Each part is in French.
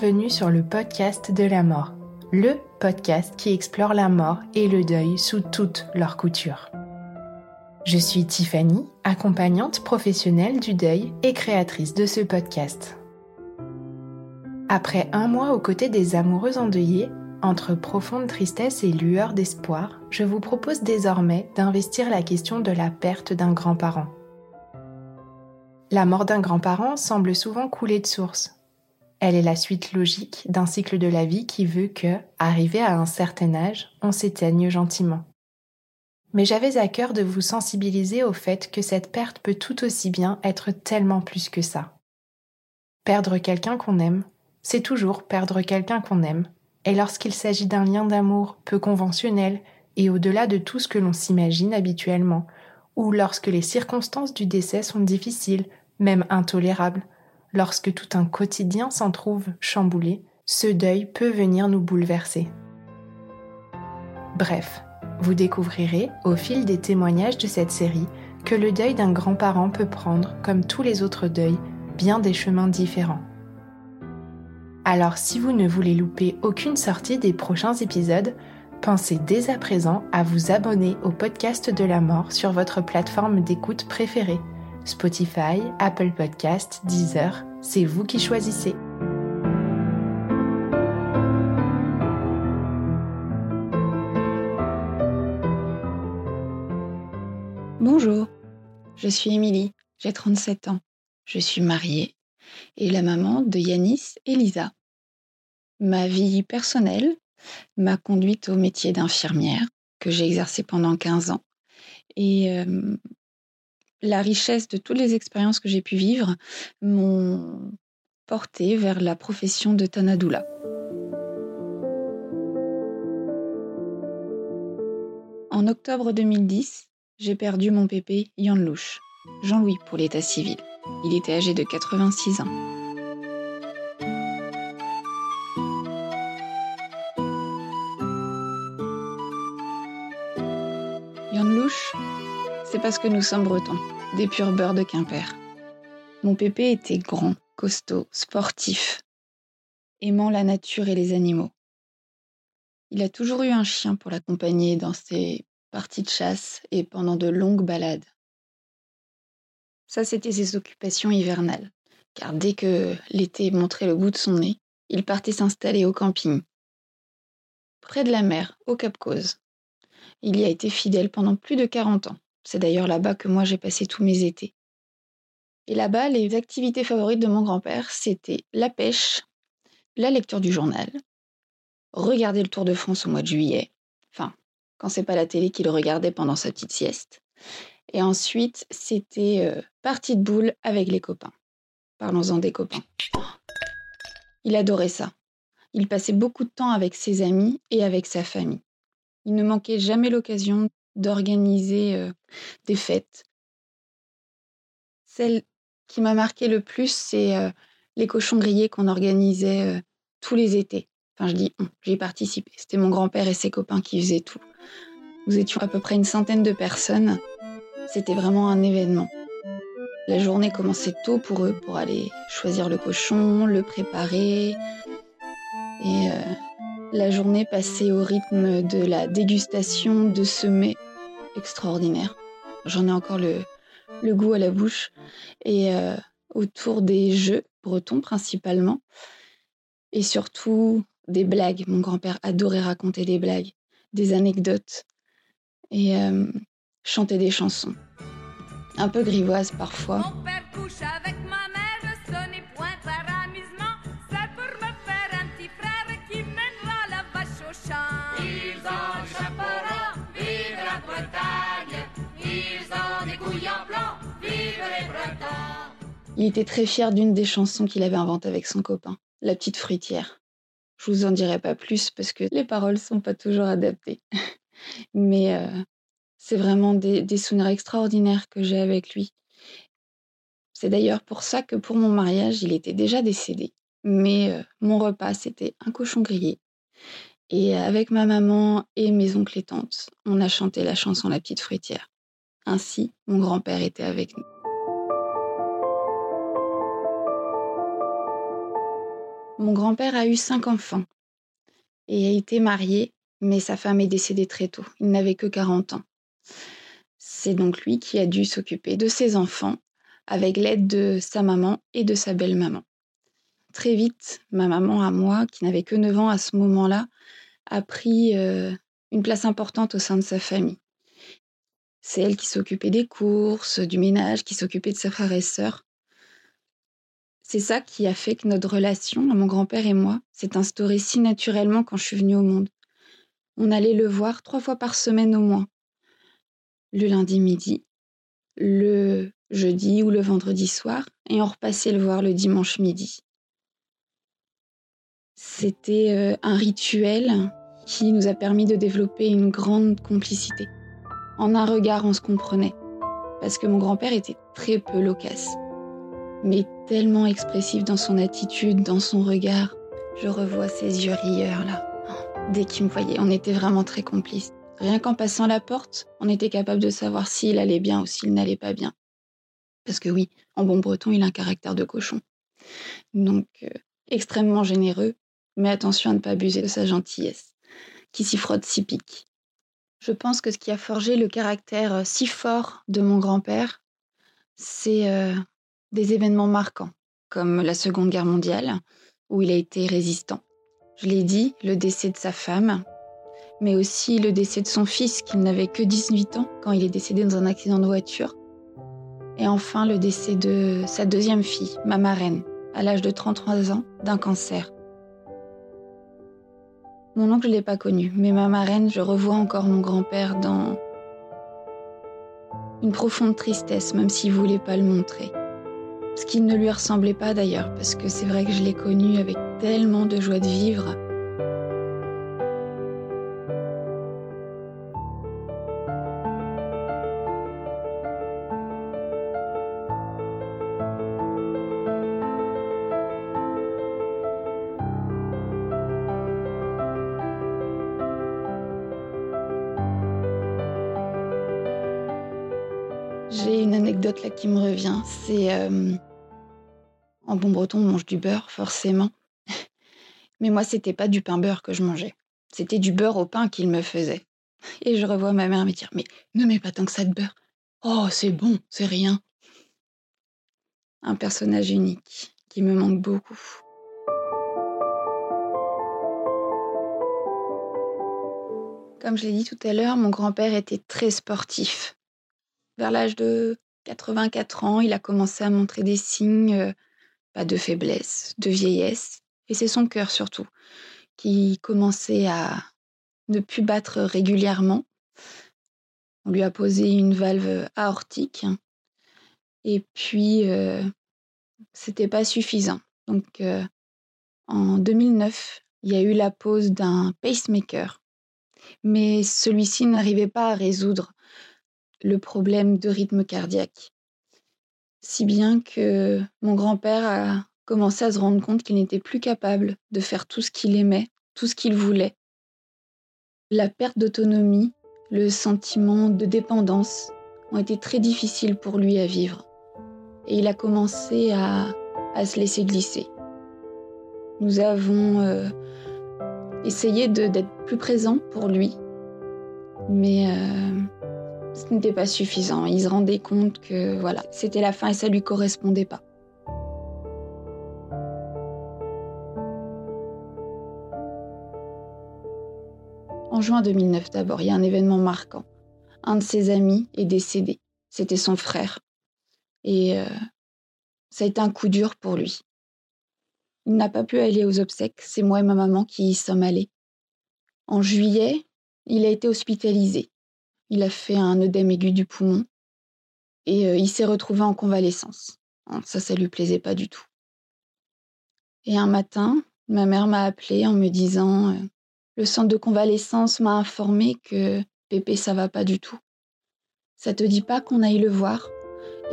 bienvenue sur le podcast de la mort, le podcast qui explore la mort et le deuil sous toutes leurs coutures. Je suis Tiffany, accompagnante professionnelle du deuil et créatrice de ce podcast. Après un mois aux côtés des amoureux endeuillés, entre profonde tristesse et lueur d'espoir, je vous propose désormais d'investir la question de la perte d'un grand-parent. La mort d'un grand-parent semble souvent couler de source, elle est la suite logique d'un cycle de la vie qui veut que, arrivé à un certain âge, on s'éteigne gentiment. Mais j'avais à cœur de vous sensibiliser au fait que cette perte peut tout aussi bien être tellement plus que ça. Perdre quelqu'un qu'on aime, c'est toujours perdre quelqu'un qu'on aime, et lorsqu'il s'agit d'un lien d'amour peu conventionnel et au-delà de tout ce que l'on s'imagine habituellement, ou lorsque les circonstances du décès sont difficiles, même intolérables, lorsque tout un quotidien s'en trouve chamboulé, ce deuil peut venir nous bouleverser. Bref, vous découvrirez, au fil des témoignages de cette série, que le deuil d'un grand-parent peut prendre, comme tous les autres deuils, bien des chemins différents. Alors si vous ne voulez louper aucune sortie des prochains épisodes, pensez dès à présent à vous abonner au podcast de la mort sur votre plateforme d'écoute préférée Spotify, Apple Podcast, Deezer, c'est vous qui choisissez. Bonjour, je suis Émilie, j'ai 37 ans. Je suis mariée et la maman de Yanis et Lisa. Ma vie personnelle m'a conduite au métier d'infirmière que j'ai exercé pendant 15 ans. Et euh, la richesse de toutes les expériences que j'ai pu vivre m'ont porté vers la profession de Tanadoula. En octobre 2010, j'ai perdu mon pépé Yann Jean-Louis pour l'état civil. Il était âgé de 86 ans. Parce que nous sommes bretons, des purs beurres de Quimper. Mon pépé était grand, costaud, sportif, aimant la nature et les animaux. Il a toujours eu un chien pour l'accompagner dans ses parties de chasse et pendant de longues balades. Ça, c'était ses occupations hivernales, car dès que l'été montrait le bout de son nez, il partait s'installer au camping, près de la mer, au Cap Cause. Il y a été fidèle pendant plus de 40 ans. C'est d'ailleurs là-bas que moi j'ai passé tous mes étés. Et là-bas, les activités favorites de mon grand-père, c'était la pêche, la lecture du journal, regarder le Tour de France au mois de juillet, enfin, quand c'est pas la télé qu'il regardait pendant sa petite sieste. Et ensuite, c'était euh, partie de boule avec les copains. Parlons-en des copains. Il adorait ça. Il passait beaucoup de temps avec ses amis et avec sa famille. Il ne manquait jamais l'occasion d'organiser des fêtes. Celle qui m'a marqué le plus, c'est les cochons grillés qu'on organisait tous les étés. Enfin, je dis, j'y ai participé. C'était mon grand-père et ses copains qui faisaient tout. Nous étions à peu près une centaine de personnes. C'était vraiment un événement. La journée commençait tôt pour eux, pour aller choisir le cochon, le préparer. Et la journée passée au rythme de la dégustation de ce mets extraordinaire. J'en ai encore le, goût à la bouche. Et euh, autour des jeux bretons principalement, Et surtout, des blagues. Mon grand-père adorait raconter des blagues, des anecdotes et euh, chanter des chansons. Un peu grivoises parfois. Mon père couche avec ma Il était très fier d'une des chansons qu'il avait inventées avec son copain, La petite fruitière. Je vous en dirai pas plus parce que les paroles sont pas toujours adaptées. Mais euh, c'est vraiment des, souvenirs extraordinaires que j'ai avec lui. C'est d'ailleurs pour ça que pour mon mariage, il était déjà décédé. Mais euh, mon repas, c'était un cochon grillé. Et avec ma maman et mes oncles et tantes, on a chanté la chanson La petite fruitière. Ainsi, mon grand-père était avec nous. Mon grand-père a eu cinq enfants et a été marié, mais sa femme est décédée très tôt. Il n'avait que 40 ans. C'est donc lui qui a dû s'occuper de ses enfants avec l'aide de sa maman et de sa belle-maman. Très vite, ma maman à moi, qui n'avait que 9 ans à ce moment-là, a pris euh, une place importante au sein de sa famille. C'est elle qui s'occupait des courses, du ménage, qui s'occupait de ses frères et sœurs. C'est ça qui a fait que notre relation, mon grand-père et moi, s'est instaurée si naturellement quand je suis venue au monde. On allait le voir trois fois par semaine au moins. Le lundi midi, le jeudi ou le vendredi soir, et on repassait le voir le dimanche midi. C'était euh, un rituel qui nous a permis de développer une grande complicité. En un regard, on se comprenait, parce que mon grand-père était très peu loquace mais tellement expressif dans son attitude, dans son regard. Je revois ses yeux rieurs là. Dès qu'il me voyait, on était vraiment très complices. Rien qu'en passant la porte, on était capable de savoir s'il allait bien ou s'il n'allait pas bien. Parce que oui, en bon breton, il a un caractère de cochon. Donc, euh, extrêmement généreux, mais attention à ne pas abuser de sa gentillesse, qui s'y frotte si pique. Je pense que ce qui a forgé le caractère euh, si fort de mon grand-père, c'est euh, des événements marquants, comme la Seconde Guerre mondiale, où il a été résistant. Je l'ai dit, le décès de sa femme, mais aussi le décès de son fils, qui n'avait que 18 ans quand il est décédé dans un accident de voiture. Et enfin, le décès de sa deuxième fille, ma marraine, à l'âge de 33 ans, d'un cancer. Mon oncle, je l'ai pas connu, mais ma marraine, je revois encore mon grand-père dans une profonde tristesse, même s'il ne voulait pas le montrer. Ce qui ne lui ressemblait pas d'ailleurs, parce que c'est vrai que je l'ai connu avec tellement de joie de vivre. J'ai une anecdote là qui me revient. C'est euh, en bon breton, on mange du beurre forcément, mais moi c'était pas du pain beurre que je mangeais. C'était du beurre au pain qu'il me faisait. Et je revois ma mère me dire mais ne mets pas tant que ça de beurre. Oh c'est bon, c'est rien. Un personnage unique qui me manque beaucoup. Comme je l'ai dit tout à l'heure, mon grand-père était très sportif. Vers l'âge de 84 ans, il a commencé à montrer des signes, pas de faiblesse, de vieillesse, et c'est son cœur surtout, qui commençait à ne plus battre régulièrement. On lui a posé une valve aortique, et puis euh, c'était pas suffisant. Donc euh, en 2009, il y a eu la pose d'un pacemaker, mais celui-ci n'arrivait pas à résoudre le problème de rythme cardiaque. Si bien que mon grand-père a commencé à se rendre compte qu'il n'était plus capable de faire tout ce qu'il aimait, tout ce qu'il voulait. La perte d'autonomie, le sentiment de dépendance ont été très difficiles pour lui à vivre. Et il a commencé à, à se laisser glisser. Nous avons euh, essayé d'être plus présents pour lui, mais euh, ce n'était pas suffisant. Il se rendait compte que voilà, c'était la fin et ça ne lui correspondait pas. En juin 2009 d'abord, il y a un événement marquant. Un de ses amis est décédé. C'était son frère. Et euh, ça a été un coup dur pour lui. Il n'a pas pu aller aux obsèques. C'est moi et ma maman qui y sommes allés. En juillet, il a été hospitalisé. Il a fait un œdème aigu du poumon et euh, il s'est retrouvé en convalescence. Ça, ça lui plaisait pas du tout. Et un matin, ma mère m'a appelé en me disant euh, Le centre de convalescence m'a informé que Pépé, ça va pas du tout. Ça te dit pas qu'on aille le voir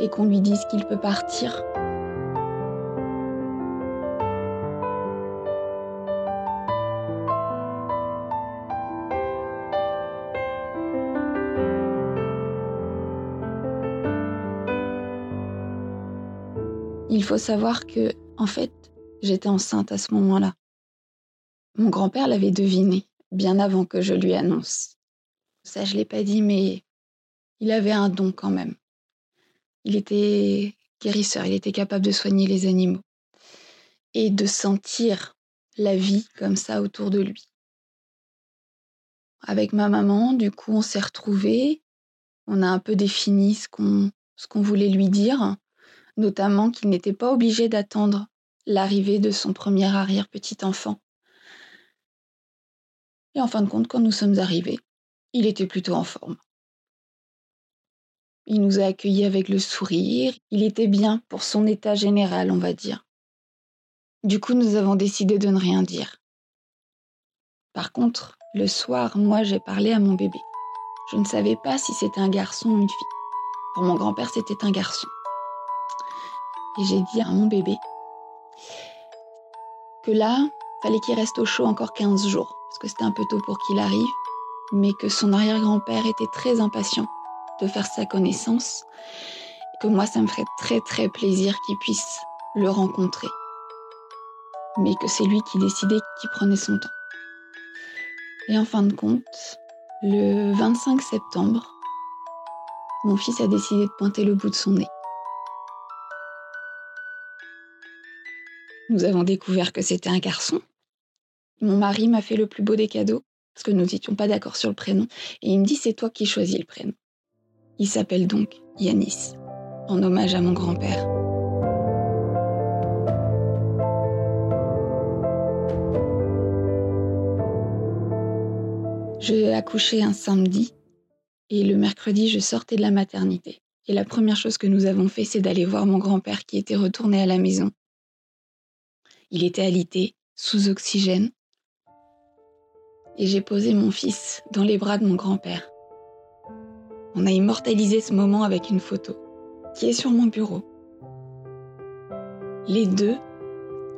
et qu'on lui dise qu'il peut partir? Il faut savoir que, en fait, j'étais enceinte à ce moment-là. Mon grand-père l'avait deviné, bien avant que je lui annonce. Ça, je l'ai pas dit, mais il avait un don quand même. Il était guérisseur, il était capable de soigner les animaux et de sentir la vie comme ça autour de lui. Avec ma maman, du coup, on s'est retrouvés, on a un peu défini ce qu'on ce qu'on voulait lui dire, notamment qu'il n'était pas obligé d'attendre l'arrivée de son premier arrière-petit-enfant. Et en fin de compte, quand nous sommes arrivés, il était plutôt en forme. Il nous a accueillis avec le sourire, il était bien pour son état général, on va dire. Du coup, nous avons décidé de ne rien dire. Par contre, le soir, moi, j'ai parlé à mon bébé. Je ne savais pas si c'était un garçon ou une fille. Pour mon grand-père, c'était un garçon et j'ai dit à mon bébé que là, fallait qu'il reste au chaud encore 15 jours, parce que c'était un peu tôt pour qu'il arrive, mais que son arrière-grand-père était très impatient de faire sa connaissance, que moi, ça me ferait très très plaisir qu'il puisse le rencontrer, mais que c'est lui qui décidait, qui prenait son temps. Et en fin de compte, le 25 septembre, mon fils a décidé de pointer le bout de son nez. Nous avons découvert que c'était un garçon. Mon mari m'a fait le plus beau des cadeaux, parce que nous n'étions pas d'accord sur le prénom, et il me dit c'est toi qui choisis le prénom. Il s'appelle donc Yanis, en hommage à mon grand-père. Je accouché un samedi, et le mercredi, je sortais de la maternité. Et la première chose que nous avons fait, c'est d'aller voir mon grand-père qui était retourné à la maison il était alité, sous oxygène. Et j'ai posé mon fils dans les bras de mon grand-père. On a immortalisé ce moment avec une photo qui est sur mon bureau. Les deux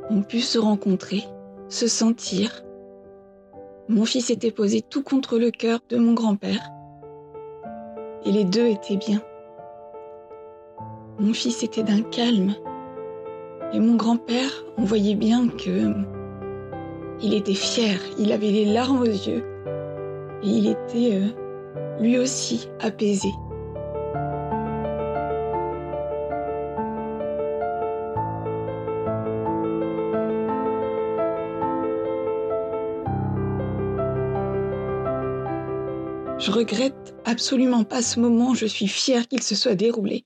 ont pu se rencontrer, se sentir. Mon fils était posé tout contre le cœur de mon grand-père. Et les deux étaient bien. Mon fils était d'un calme, et mon grand-père, on voyait bien que il était fier, il avait les larmes aux yeux et il était euh, lui aussi apaisé. Je regrette absolument pas ce moment, je suis fière qu'il se soit déroulé.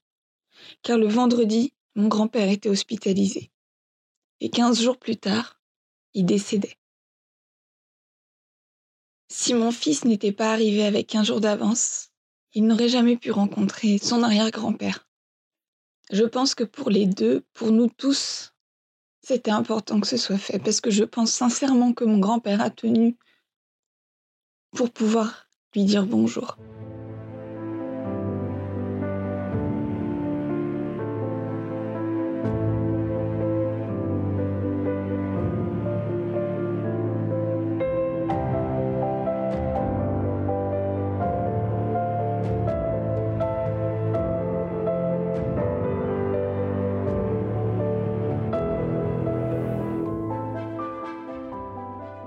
Car le vendredi, mon grand-père était hospitalisé. Et quinze jours plus tard, il décédait. Si mon fils n'était pas arrivé avec quinze jours d'avance, il n'aurait jamais pu rencontrer son arrière-grand-père. Je pense que pour les deux, pour nous tous, c'était important que ce soit fait, parce que je pense sincèrement que mon grand-père a tenu pour pouvoir lui dire bonjour.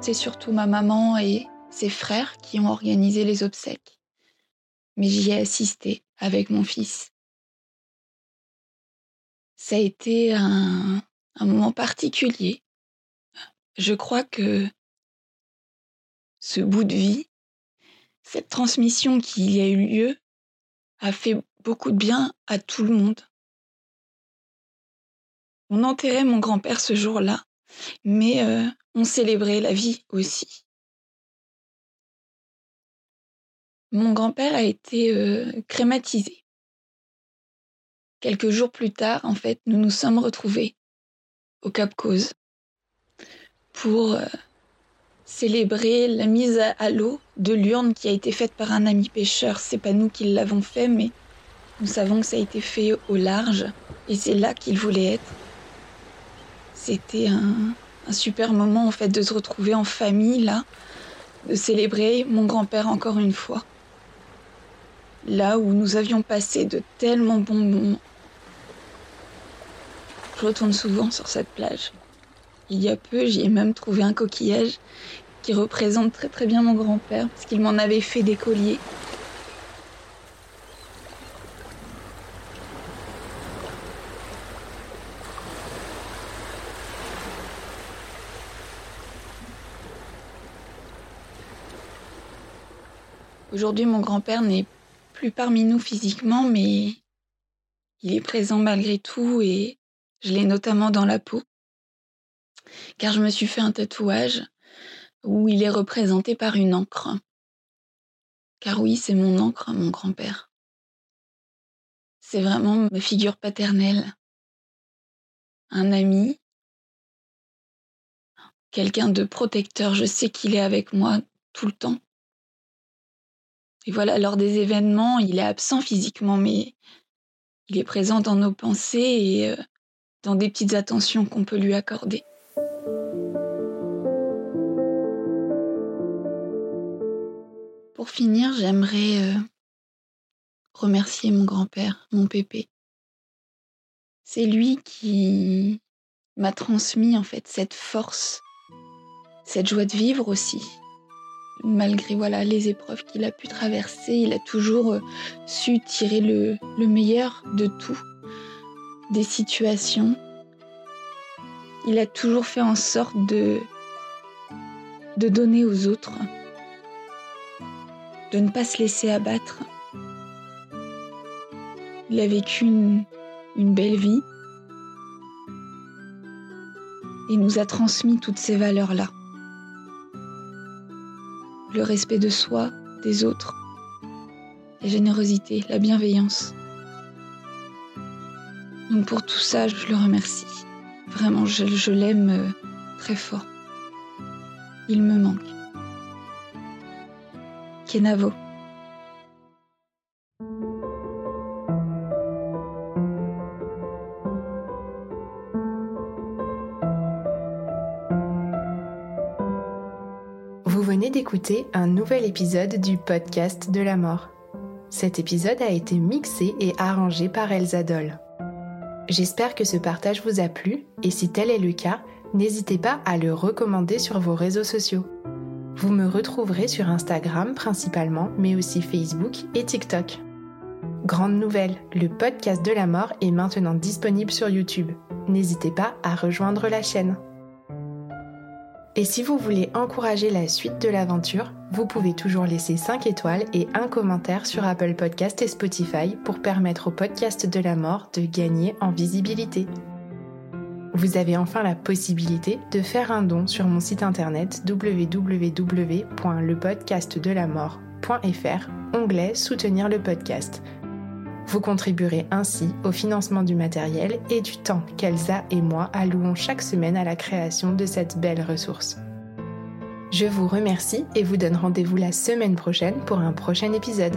C'est surtout ma maman et ses frères qui ont organisé les obsèques. Mais j'y ai assisté avec mon fils. Ça a été un, un moment particulier. Je crois que ce bout de vie cette transmission qui y a eu lieu a fait beaucoup de bien à tout le monde. On enterrait mon grand-père ce jour-là, mais euh, on célébrait la vie aussi. Mon grand-père a été euh, crématisé. Quelques jours plus tard, en fait, nous nous sommes retrouvés au Cap Cause pour euh, célébrer la mise à l'eau de l'urne qui a été faite par un ami pêcheur. C'est pas nous qui l'avons fait, mais nous savons que ça a été fait au large et c'est là qu'il voulait être. C'était un, super moment en fait de se retrouver en famille là, de célébrer mon grand-père encore une fois. Là où nous avions passé de tellement bons moments. Je retourne souvent sur cette plage. Il y a peu, j'y ai même trouvé un coquillage qui représente très très bien mon grand-père, parce qu'il m'en avait fait des colliers. Aujourd'hui, mon grand-père n'est plus parmi nous physiquement, mais il est présent malgré tout et je l'ai notamment dans la peau car je me suis fait un tatouage où il est représenté par une encre. Car oui, c'est mon encre, mon grand-père. C'est vraiment ma figure paternelle. Un ami, quelqu'un de protecteur, je sais qu'il est avec moi tout le temps. Et voilà, lors des événements, il est absent physiquement, mais il est présent dans nos pensées et euh, dans des petites attentions qu'on peut lui accorder. Pour finir, j'aimerais euh, remercier mon grand-père, mon pépé. C'est lui qui m'a transmis en fait cette force, cette joie de vivre aussi. Malgré voilà les épreuves qu'il a pu traverser, il a toujours euh, su tirer le, le meilleur de tout, des situations. Il a toujours fait en sorte de de donner aux autres de ne pas se laisser abattre. Il a vécu une, une belle vie et nous a transmis toutes ces valeurs-là. Le respect de soi, des autres, la générosité, la bienveillance. Donc pour tout ça, je le remercie. Vraiment, je, je l'aime euh, très fort. Il me manque. Kenavo. D'écouter un nouvel épisode du podcast de la mort. Cet épisode a été mixé et arrangé par Elsa Doll. J'espère que ce partage vous a plu et si tel est le cas, n'hésitez pas à le recommander sur vos réseaux sociaux. Vous me retrouverez sur Instagram principalement, mais aussi Facebook et TikTok. Grande nouvelle, le podcast de la mort est maintenant disponible sur YouTube. N'hésitez pas à rejoindre la chaîne. Et si vous voulez encourager la suite de l'aventure, vous pouvez toujours laisser 5 étoiles et un commentaire sur Apple Podcast et Spotify pour permettre au podcast de la mort de gagner en visibilité vous avez enfin la possibilité de faire un don sur mon site internet www.lepodcastdelamort.fr, onglet Soutenir le podcast. Vous contribuerez ainsi au financement du matériel et du temps qu'Elsa et moi allouons chaque semaine à la création de cette belle ressource. Je vous remercie et vous donne rendez-vous la semaine prochaine pour un prochain épisode.